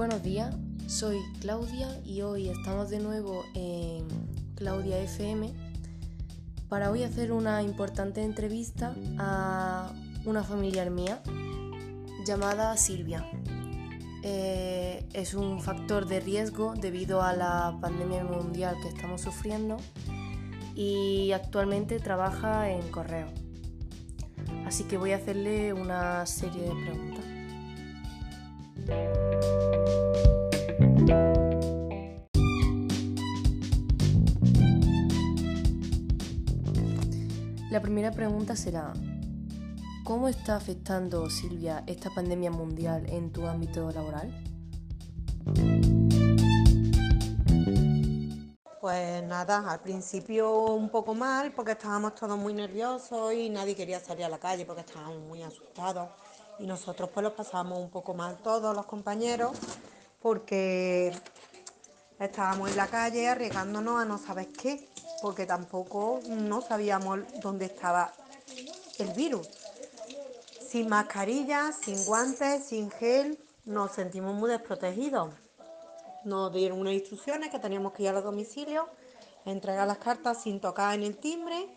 Buenos días, soy Claudia y hoy estamos de nuevo en Claudia FM para hoy hacer una importante entrevista a una familiar mía llamada Silvia. Eh, es un factor de riesgo debido a la pandemia mundial que estamos sufriendo y actualmente trabaja en correo. Así que voy a hacerle una serie de preguntas. La primera pregunta será, ¿cómo está afectando, Silvia, esta pandemia mundial en tu ámbito laboral? Pues nada, al principio un poco mal porque estábamos todos muy nerviosos y nadie quería salir a la calle porque estábamos muy asustados. Y nosotros pues lo pasamos un poco mal todos los compañeros porque estábamos en la calle arriesgándonos a no saber qué porque tampoco no sabíamos dónde estaba el virus. Sin mascarilla, sin guantes, sin gel, nos sentimos muy desprotegidos. Nos dieron unas instrucciones que teníamos que ir a los domicilios, entregar las cartas sin tocar en el timbre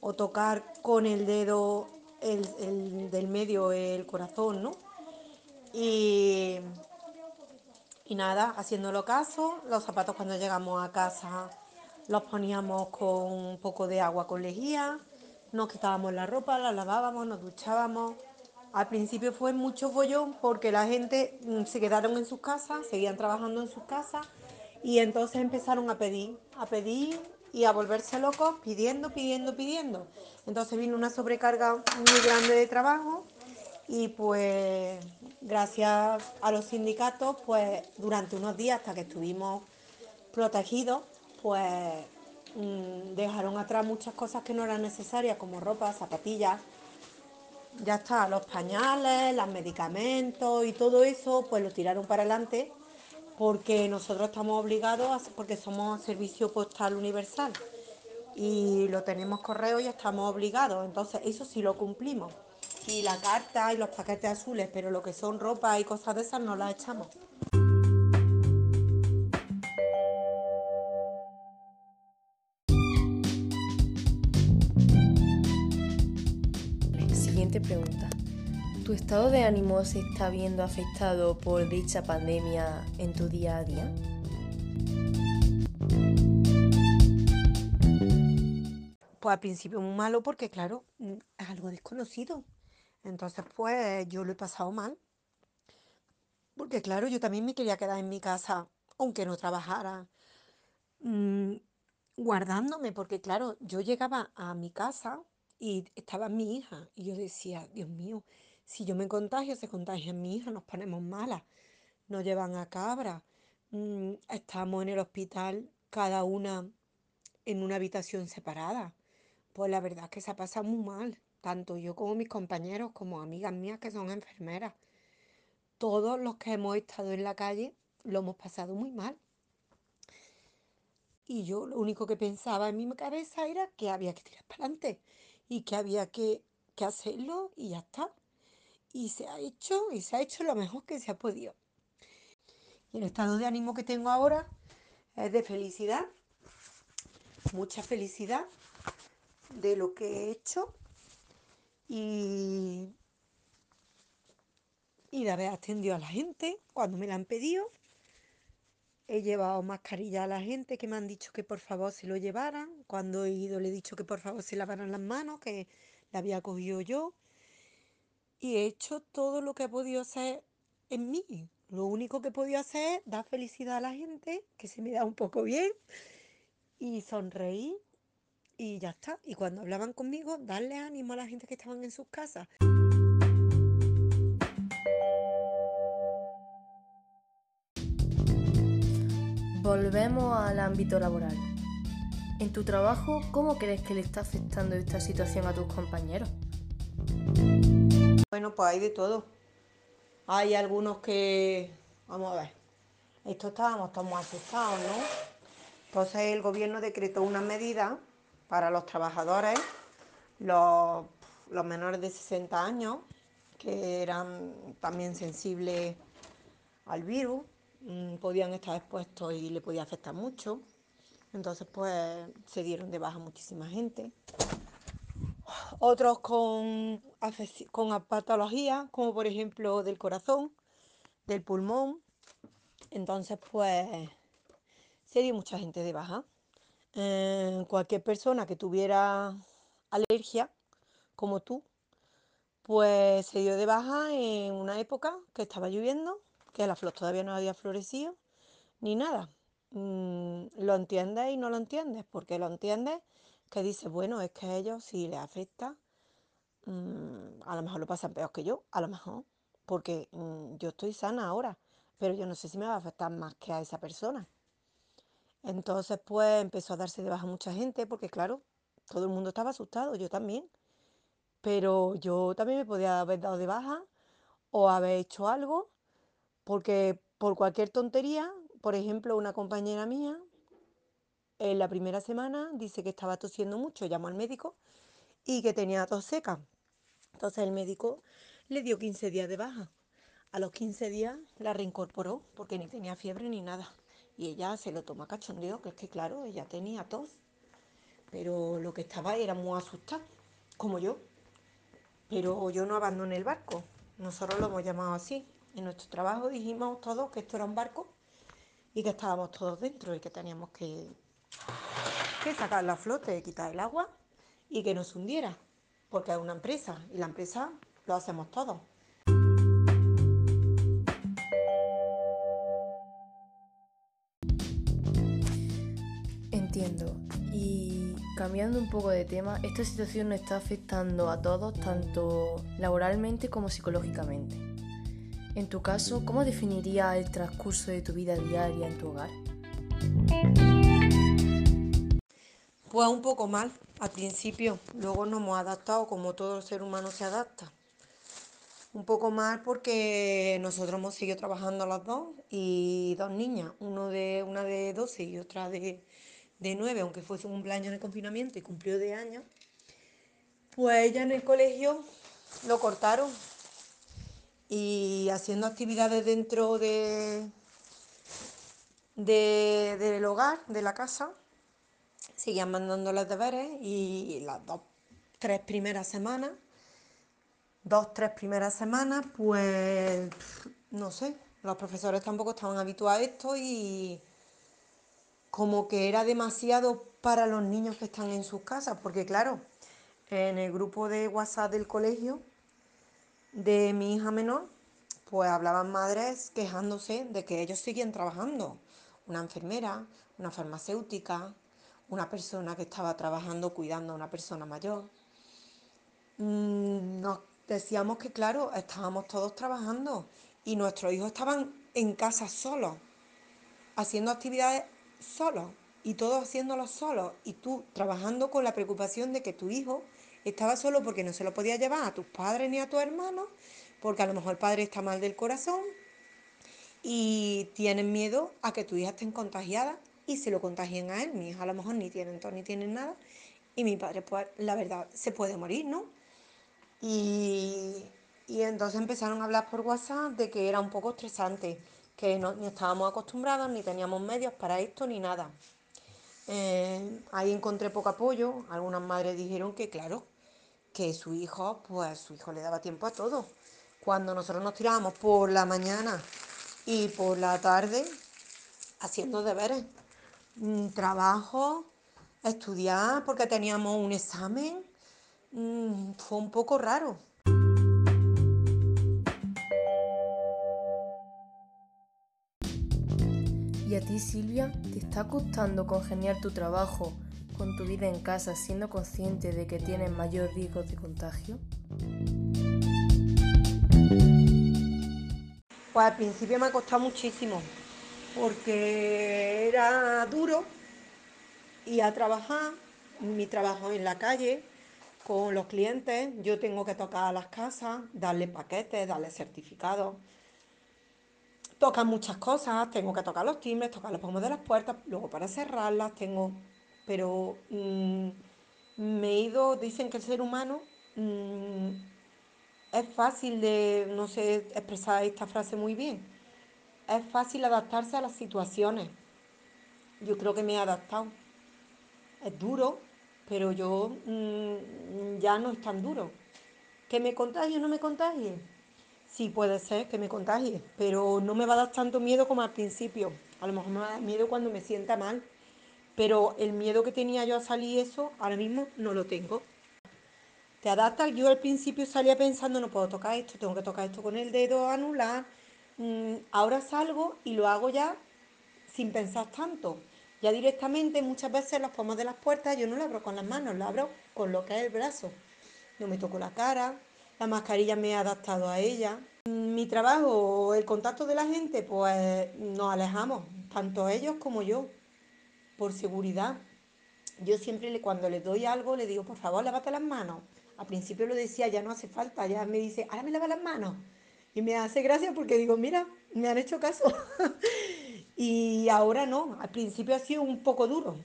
o tocar con el dedo del medio el corazón, ¿no? Y, y nada, haciéndolo caso, los zapatos cuando llegamos a casa los poníamos con un poco de agua con lejía, nos quitábamos la ropa, la lavábamos, nos duchábamos. Al principio fue mucho follón porque la gente mm, se quedaron en sus casas, seguían trabajando en sus casas y entonces empezaron a pedir, a pedir y a volverse locos pidiendo, pidiendo, pidiendo. Entonces vino una sobrecarga muy grande de trabajo y pues gracias a los sindicatos pues durante unos días hasta que estuvimos protegidos pues mm, dejaron atrás muchas cosas que no eran necesarias, como ropa, zapatillas. Ya está, los pañales, los medicamentos y todo eso, pues lo tiraron para adelante porque nosotros estamos obligados, porque somos servicio postal universal y lo tenemos correo y estamos obligados. Entonces, eso sí lo cumplimos. Y la carta y los paquetes azules, pero lo que son ropa y cosas de esas no las echamos. pregunta. ¿Tu estado de ánimo se está viendo afectado por dicha pandemia en tu día a día? Pues al principio muy malo porque claro, mm, es algo desconocido. Entonces pues yo lo he pasado mal. Porque claro, yo también me quería quedar en mi casa, aunque no trabajara, mm, guardándome, porque claro, yo llegaba a mi casa y estaba mi hija. Y yo decía, Dios mío, si yo me contagio, se contagia mi hija, nos ponemos malas. Nos llevan a cabra. Mm, estamos en el hospital, cada una en una habitación separada. Pues la verdad es que se ha pasado muy mal. Tanto yo como mis compañeros, como amigas mías que son enfermeras. Todos los que hemos estado en la calle lo hemos pasado muy mal. Y yo lo único que pensaba en mi cabeza era que había que tirar para adelante y que había que, hacerlo y ya está. Y se ha hecho y se ha hecho lo mejor que se ha podido. Y el estado de ánimo que tengo ahora es de felicidad, mucha felicidad de lo que he hecho y, y de haber atendido a la gente cuando me la han pedido He llevado mascarilla a la gente que me han dicho que por favor se lo llevaran. Cuando he ido le he dicho que por favor se lavaran las manos, que la había cogido yo. Y he hecho todo lo que he podido hacer en mí. Lo único que he podido hacer es dar felicidad a la gente, que se me da un poco bien, y sonreír y ya está. Y cuando hablaban conmigo, darle ánimo a la gente que estaban en sus casas. Volvemos al ámbito laboral. En tu trabajo, ¿cómo crees que le está afectando esta situación a tus compañeros? Bueno, pues hay de todo. Hay algunos que, vamos a ver, esto estábamos todos asustados, ¿no? Entonces el gobierno decretó una medida para los trabajadores, los, menores de 60 años, que eran también sensibles al virus, mm, podían estar expuestos y le podía afectar mucho. Entonces, pues se dieron de baja muchísima gente. Otros con, con patologías, como por ejemplo del corazón, del pulmón. Entonces, pues se dio mucha gente de baja. Eh, cualquier persona que tuviera alergia, como tú, pues se dio de baja en una época que estaba lloviendo, que la flor todavía no había florecido, ni nada. Mm, lo entiendes y no lo entiendes, porque lo entiendes que dices, bueno, es que a ellos si les afecta, mm, a lo mejor lo pasan peor que yo, a lo mejor, porque mm, yo estoy sana ahora, pero yo no sé si me va a afectar más que a esa persona. Entonces, pues empezó a darse de baja mucha gente, porque claro, todo el mundo estaba asustado, yo también. Pero yo también me podía haber dado de baja o haber hecho algo, porque por cualquier tontería, por ejemplo, una compañera mía, en la primera semana dice que estaba tosiendo mucho, llamó al médico y que tenía tos seca. Entonces el médico le dio 15 días de baja. A los 15 días la reincorporó porque ni tenía fiebre ni nada. Y ella se lo toma cachondeo, que es que claro, ella tenía tos. Pero lo que estaba era muy asustada, como yo. Pero yo no abandoné el barco. Nosotros lo hemos llamado así. En nuestro trabajo dijimos todos que esto era un barco y que estábamos todos dentro y que teníamos que, que sacar la flote, quitar el agua y que nos hundiera. Porque es una empresa y la empresa lo hacemos todos. Cambiando un poco de tema, esta situación nos está afectando a todos, tanto laboralmente como psicológicamente. En tu caso, ¿cómo definiría el transcurso de tu vida diaria en tu hogar? Pues un poco mal al principio, luego nos hemos adaptado como todo ser humano se adapta. Un poco mal porque nosotros hemos seguido trabajando las dos y dos niñas, uno de, una de 12 y otra de, de 9, aunque fue su cumpleaños en el confinamiento y cumplió de años, pues ella en el colegio lo cortaron. Y haciendo actividades dentro de, de, del hogar, de la casa, seguían mandando los deberes y las dos, tres primeras semanas, dos, tres primeras semanas, pues no sé, los profesores tampoco estaban habituados a esto y como que era demasiado para los niños que están en sus casas, porque claro, en el grupo de WhatsApp del colegio de mi hija menor, pues hablaban madres quejándose de que ellos siguen trabajando. Una enfermera, una farmacéutica, una persona que estaba trabajando cuidando a una persona mayor. Mm, nos decíamos que, claro, estábamos todos trabajando y nuestros hijos estaban en casa solos, haciendo actividades solos y todos haciéndolo solos y tú trabajando con la preocupación de que tu hijo estaba solo porque no se lo podía llevar a tus padres ni a tu hermano, porque a lo mejor el padre está mal del corazón y tienen miedo a que tu hija esté contagiada y se lo contagien a él. Mi hija a lo mejor ni tienen tos ni tienen nada y mi padre, pues la verdad, se puede morir, ¿no? Y, y entonces empezaron a hablar por WhatsApp de que era un poco estresante que no ni estábamos acostumbrados, ni teníamos medios para esto, ni nada. Eh, ahí encontré poco apoyo. Algunas madres dijeron que, claro, que su hijo, pues su hijo le daba tiempo a todo. Cuando nosotros nos tirábamos por la mañana y por la tarde haciendo deberes, mm, trabajo, estudiar porque teníamos un examen, mm, fue un poco raro. ¿Y a ti, Silvia, te está costando congeniar tu trabajo con tu vida en casa siendo consciente de que tienes mayor riesgo de contagio? Pues al principio me ha costado muchísimo, porque era duro ir a trabajar, mi trabajo en la calle, con los clientes, yo tengo que tocar a las casas, darle paquetes, darle certificados tocan muchas cosas, tengo que tocar los timbres, tocar los pomos de las puertas, luego para cerrarlas tengo... Pero mm, me he ido, dicen que el ser humano mm, es fácil de, no sé expresar esta frase muy bien, es fácil adaptarse a las situaciones. Yo creo que me he adaptado. Es duro, pero yo mm, ya no es tan duro. ¿Que me contagie o no me contagie? Sí, puede ser que me contagie, pero no me va a dar tanto miedo como al principio. A lo mejor me va a dar miedo cuando me sienta mal, pero el miedo que tenía yo a salir eso, ahora mismo no lo tengo. Te adaptas, yo al principio salía pensando, no puedo tocar esto, tengo que tocar esto con el dedo anular. Mm, ahora salgo y lo hago ya sin pensar tanto. Ya directamente muchas veces las palmas de las puertas yo no lo abro con las manos, lo abro con lo que es el brazo. No me toco la cara, la mascarilla me he adaptado a ella. Mi trabajo, el contacto de la gente, pues nos alejamos, tanto ellos como yo, por seguridad. Yo siempre cuando les doy algo le digo, por favor, lávate las manos. Al principio lo decía, ya no hace falta, ya me dice, ahora me lava las manos. Y me hace gracia porque digo, mira, me han hecho caso. y ahora no, al principio ha sido un poco duro,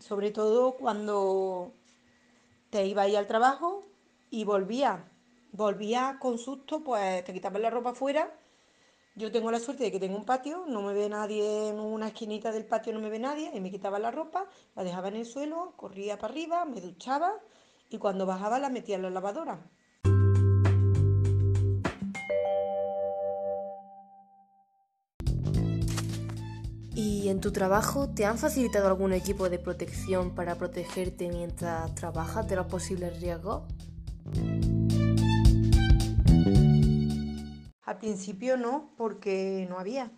sobre todo cuando te iba a ir al trabajo y volvía. Volvía con susto, pues te quitabas la ropa afuera. Yo tengo la suerte de que tengo un patio, no me ve nadie en una esquinita del patio, no me ve nadie, y me quitaba la ropa, la dejaba en el suelo, corría para arriba, me duchaba y cuando bajaba la metía en la lavadora. ¿Y en tu trabajo te han facilitado algún equipo de protección para protegerte mientras trabajas de los posibles riesgos? Al principio no, porque no había.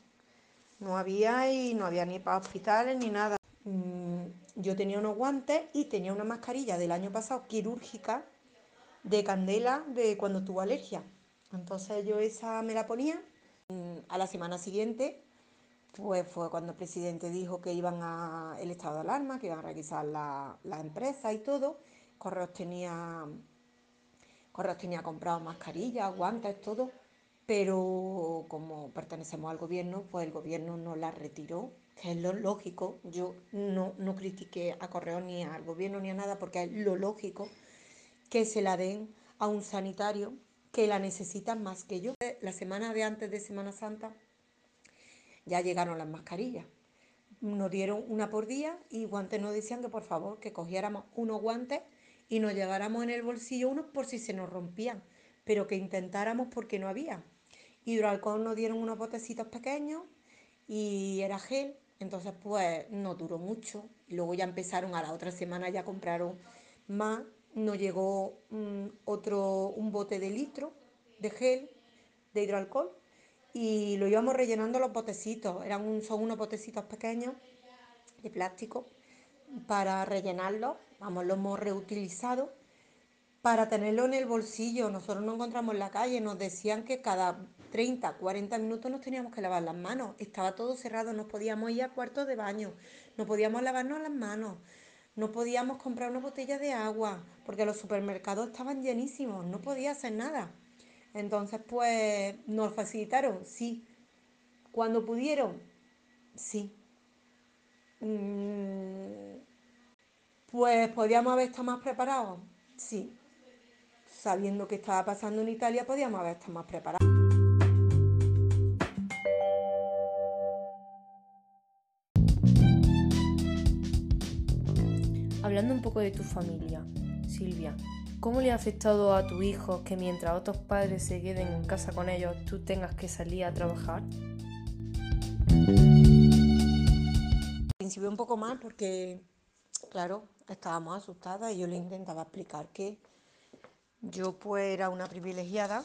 No había y no había ni para hospitales ni nada. Mm, yo tenía unos guantes y tenía una mascarilla del año pasado quirúrgica de candela de cuando tuvo alergia. Entonces yo esa me la ponía. Mm, a la semana siguiente pues fue cuando el presidente dijo que iban a el estado de alarma, que iban a revisar la, la empresa y todo. Correos tenía, Correos tenía comprado mascarillas, guantes, todo, pero como pertenecemos al gobierno, pues el gobierno no la retiró, que es lo lógico. Yo no, no critiqué a Correos ni al gobierno ni a nada, porque es lo lógico que se la den a un sanitario que la necesita más que yo. La semana de antes de Semana Santa ya llegaron las mascarillas. Nos dieron una por día y guantes nos decían que por favor que cogiéramos unos guantes y nos lleváramos en el bolsillo unos por si se nos rompían, pero que intentáramos porque no había. Hidroalcohol nos dieron unos botecitos pequeños y era gel, entonces pues no duró mucho. Luego ya empezaron a la otra semana ya compraron más, nos llegó um, otro un bote de litro de gel de hidroalcohol y lo íbamos rellenando los botecitos. Eran son unos botecitos pequeños de plástico para rellenarlo. Vamos, lo hemos reutilizado para tenerlo en el bolsillo. Nosotros nos encontramos en la calle, nos decían que cada 30, 40 minutos nos teníamos que lavar las manos. Estaba todo cerrado, no podíamos ir a cuartos de baño, no podíamos lavarnos las manos, no podíamos comprar una botella de agua, porque los supermercados estaban llenísimos, no podía hacer nada. Entonces, pues, nos facilitaron, sí. Cuando pudieron, sí. Mm, pues podíamos haber estado más preparados, sí. Sabiendo que estaba pasando en Italia, podíamos haber estado más preparados. Hablando un poco de tu familia, Silvia, ¿Cómo le ha afectado a tu hijo que mientras otros padres se queden en casa con ellos, tú tengas que salir a trabajar? Al principio un poco mal porque, claro, estábamos asustadas y yo le intentaba explicar que yo pues era una privilegiada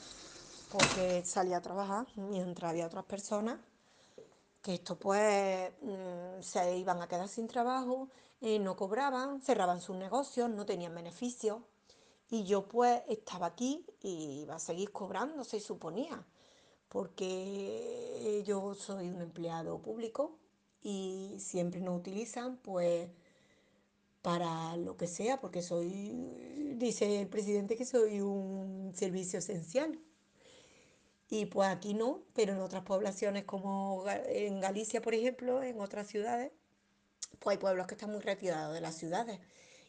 porque salía a trabajar mientras había otras personas que esto pues mm, se iban a quedar sin trabajo, eh, no cobraban, cerraban sus negocios, no tenían beneficios. Y yo pues estaba aquí y iba a seguir cobrando, se suponía, porque yo soy un empleado público y siempre nos utilizan pues para lo que sea, porque soy, dice el presidente que soy un servicio esencial. Y pues aquí no, pero en otras poblaciones como en Galicia, por ejemplo, en otras ciudades, pues hay pueblos que están muy retirados de las ciudades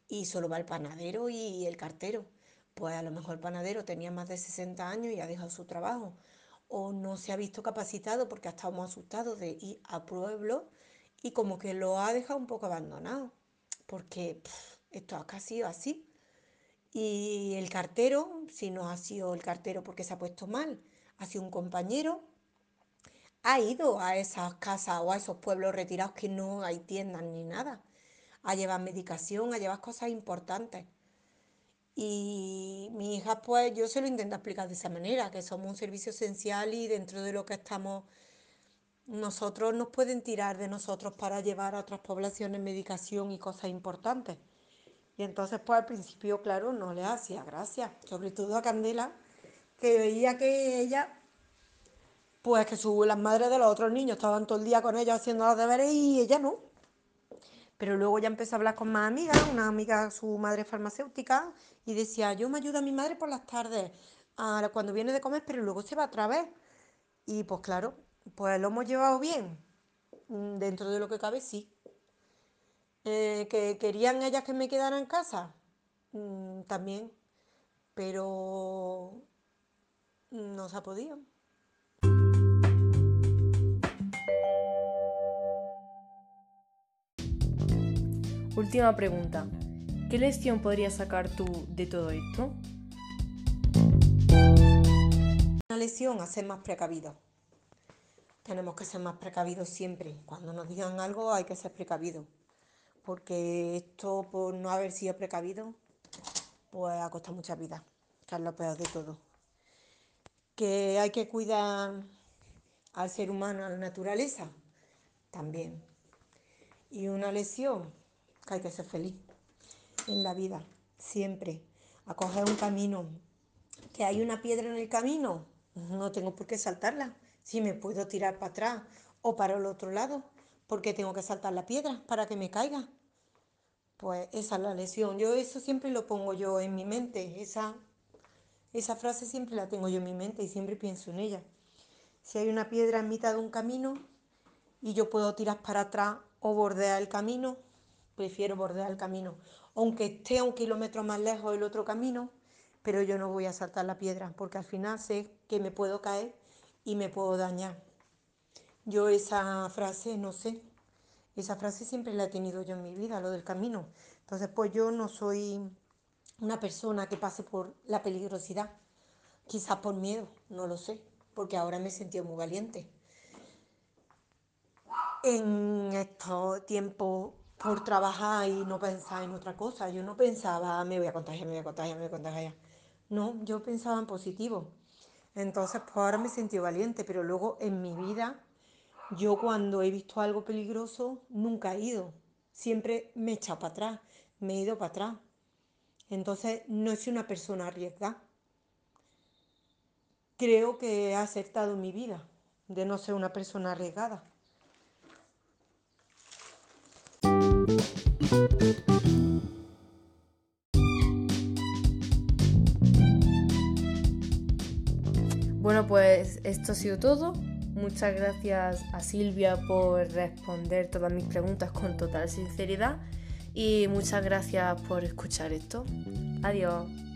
y solo va el panadero y el cartero. Pues a lo mejor el panadero tenía más de 60 años y ha dejado su trabajo. o no se ha visto capacitado porque ha estado muy asustado de ir a pueblo y como que lo ha dejado un poco abandonado, porque esto ha sido así. Y el cartero, si no ha sido el cartero porque se ha puesto mal, ha sido un compañero, ha ido a esas casas o a esos pueblos retirados que no hay tiendas ni nada, a llevar medicación, a llevar cosas importantes. Y mi hija, pues yo se lo intento explicar de esa manera, que somos un servicio esencial y dentro de lo que estamos, nosotros nos pueden tirar de nosotros para llevar a otras poblaciones medicación y cosas importantes. Y entonces, pues al principio, claro, no le hacía gracia, sobre todo a Candela, que veía que ella, pues que su, las madres de los otros niños estaban todo el día con ellos haciendo los deberes y ella no. Pero luego ya empezó a hablar con más amigas, una amiga, su madre farmacéutica, y decía, yo me ayudo a mi madre por las tardes, cuando viene de comer, pero luego se va otra vez. Y pues claro, pues lo hemos llevado bien, mm, dentro de lo que cabe, sí. Eh, ¿Que querían ellas que me quedara en casa? Mm, también, pero no se ha podido. Última pregunta. ¿Qué lección podrías sacar tú de todo esto? Una lección a ser más precavidos. Tenemos que ser más precavidos siempre. Cuando nos digan algo hay que ser precavidos porque esto por no haber sido precavido, pues ha costado mucha vida, que es lo peor de todo. Que hay que cuidar al ser humano, a la naturaleza, también. Y una lección, que hay que ser feliz en la vida, siempre, a coger un camino. Que hay una piedra en el camino, no tengo por qué saltarla, si me puedo tirar para atrás o para el otro lado porque tengo que saltar la piedra para que me caiga. Pues esa es la lesión. Yo eso siempre lo pongo yo en mi mente. Esa, esa frase siempre la tengo yo en mi mente y siempre pienso en ella. Si hay una piedra en mitad de un camino y yo puedo tirar para atrás o bordear el camino, prefiero bordear el camino. Aunque esté un kilómetro más lejos del otro camino, pero yo no voy a saltar la piedra porque al final sé que me puedo caer y me puedo dañar. Yo esa frase, no sé, esa frase siempre la he tenido yo en mi vida, lo del camino. Entonces, pues yo no soy una persona que pase por la peligrosidad, quizás por miedo, no lo sé, porque ahora me he sentido muy valiente. En estos tiempos por trabajar y no pensar en otra cosa, yo no pensaba, me voy a contagiar, me voy a contagiar, me voy a contagiar. No, yo pensaba en positivo. Entonces, pues ahora me he sentido valiente, pero luego en mi vida yo cuando he visto algo peligroso nunca he ido, siempre me he echado para atrás, me he ido para atrás. Entonces no soy una persona arriesgada. Creo que he acertado mi vida de no ser una persona arriesgada. Bueno, pues esto ha sido todo. Muchas gracias a Silvia por responder todas mis preguntas con total sinceridad y muchas gracias por escuchar esto. Adiós.